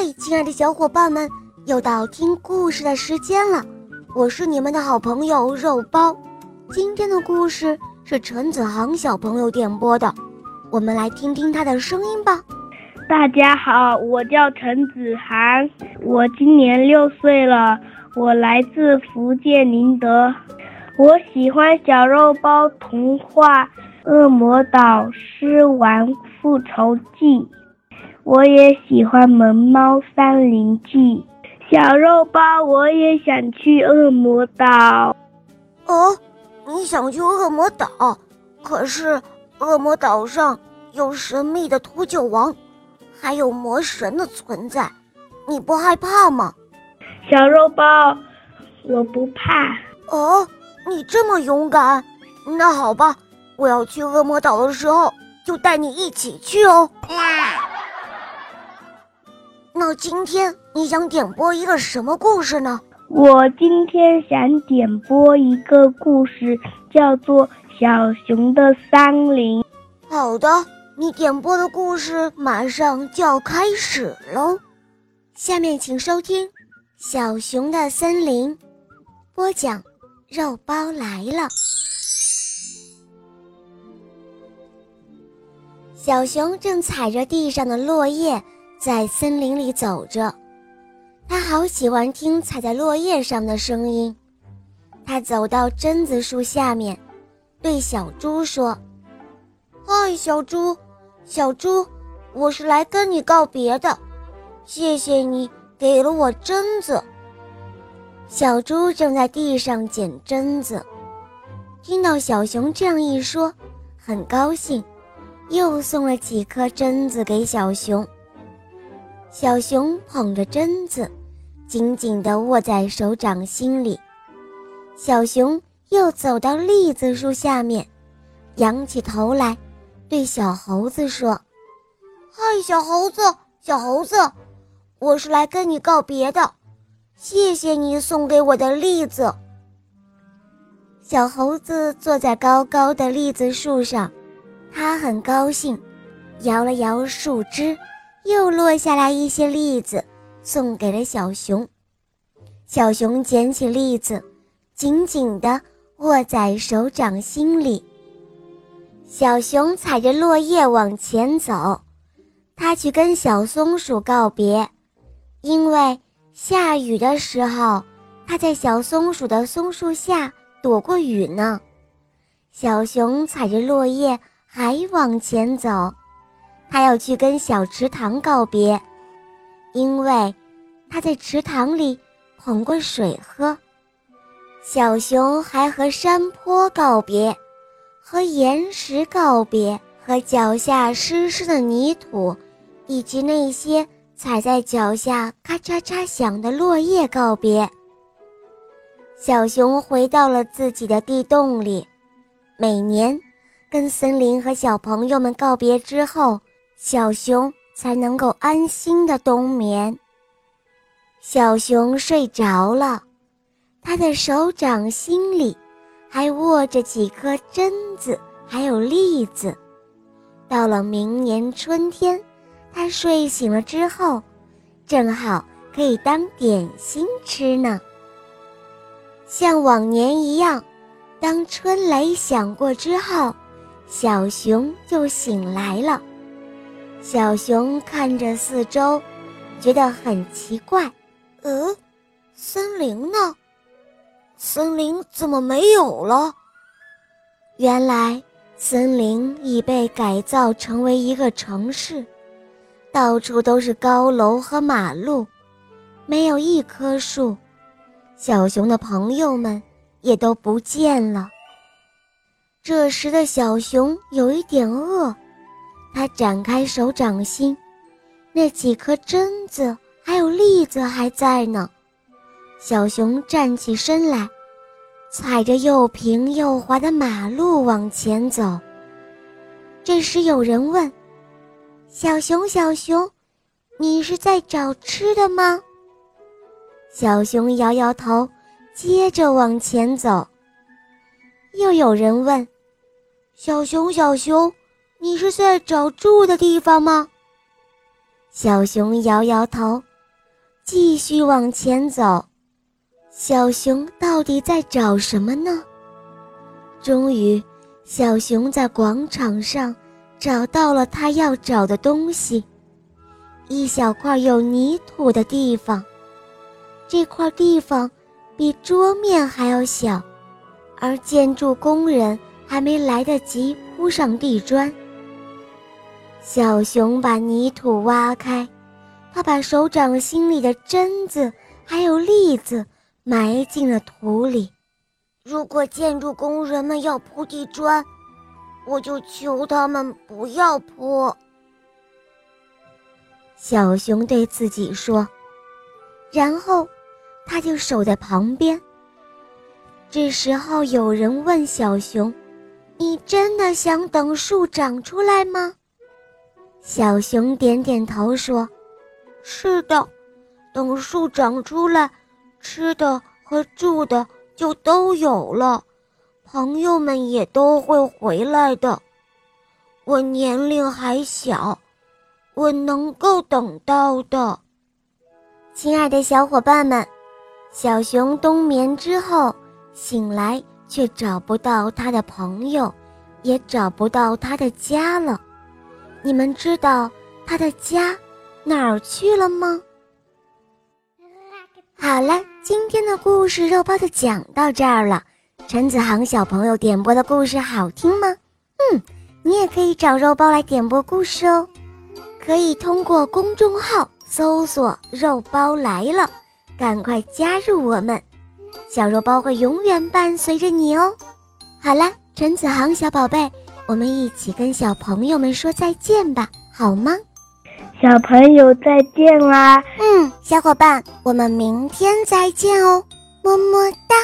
嗨，亲爱的小伙伴们，又到听故事的时间了。我是你们的好朋友肉包。今天的故事是陈子航小朋友点播的，我们来听听他的声音吧。大家好，我叫陈子航，我今年六岁了，我来自福建宁德。我喜欢小肉包童话《恶魔岛狮王复仇记》。我也喜欢《萌猫三林记》，小肉包，我也想去恶魔岛。哦，你想去恶魔岛？可是恶魔岛上有神秘的秃鹫王，还有魔神的存在，你不害怕吗？小肉包，我不怕。哦，你这么勇敢，那好吧，我要去恶魔岛的时候就带你一起去哦。那今天你想点播一个什么故事呢？我今天想点播一个故事，叫做《小熊的森林》。好的，你点播的故事马上就要开始喽。下面请收听《小熊的森林》，播讲肉包来了。小熊正踩着地上的落叶。在森林里走着，他好喜欢听踩在落叶上的声音。他走到榛子树下面，对小猪说：“嗨，小猪，小猪，我是来跟你告别的，谢谢你给了我榛子。”小猪正在地上捡榛子，听到小熊这样一说，很高兴，又送了几颗榛子给小熊。小熊捧着榛子，紧紧地握在手掌心里。小熊又走到栗子树下面，仰起头来，对小猴子说：“嗨，小猴子，小猴子，我是来跟你告别的，谢谢你送给我的栗子。”小猴子坐在高高的栗子树上，它很高兴，摇了摇树枝。又落下来一些栗子，送给了小熊。小熊捡起栗子，紧紧地握在手掌心里。小熊踩着落叶往前走，他去跟小松鼠告别，因为下雨的时候，他在小松鼠的松树下躲过雨呢。小熊踩着落叶还往前走。他要去跟小池塘告别，因为他在池塘里捧过水喝。小熊还和山坡告别，和岩石告别，和脚下湿湿的泥土，以及那些踩在脚下咔嚓嚓响的落叶告别。小熊回到了自己的地洞里，每年跟森林和小朋友们告别之后。小熊才能够安心的冬眠。小熊睡着了，他的手掌心里还握着几颗榛子，还有栗子。到了明年春天，他睡醒了之后，正好可以当点心吃呢。像往年一样，当春雷响过之后，小熊就醒来了。小熊看着四周，觉得很奇怪。呃，森林呢？森林怎么没有了？原来森林已被改造成为一个城市，到处都是高楼和马路，没有一棵树。小熊的朋友们也都不见了。这时的小熊有一点饿。他展开手掌心，那几颗榛子还有栗子还在呢。小熊站起身来，踩着又平又滑的马路往前走。这时有人问：“小熊，小熊，你是在找吃的吗？”小熊摇摇头，接着往前走。又有人问：“小熊，小熊。”你是在找住的地方吗？小熊摇摇头，继续往前走。小熊到底在找什么呢？终于，小熊在广场上找到了他要找的东西——一小块有泥土的地方。这块地方比桌面还要小，而建筑工人还没来得及铺上地砖。小熊把泥土挖开，他把手掌心里的榛子还有栗子。埋进了土里。如果建筑工人们要铺地砖，我就求他们不要铺。小熊对自己说，然后他就守在旁边。这时候有人问小熊：“你真的想等树长出来吗？”小熊点点头说：“是的，等树长出来。”吃的和住的就都有了，朋友们也都会回来的。我年龄还小，我能够等到的。亲爱的小伙伴们，小熊冬眠之后醒来，却找不到他的朋友，也找不到他的家了。你们知道他的家哪儿去了吗？好了，今天的故事肉包就讲到这儿了。陈子航小朋友点播的故事好听吗？嗯，你也可以找肉包来点播故事哦。可以通过公众号搜索“肉包来了”，赶快加入我们，小肉包会永远伴随着你哦。好了，陈子航小宝贝，我们一起跟小朋友们说再见吧，好吗？小朋友再见啦！嗯，小伙伴，我们明天再见哦，么么哒。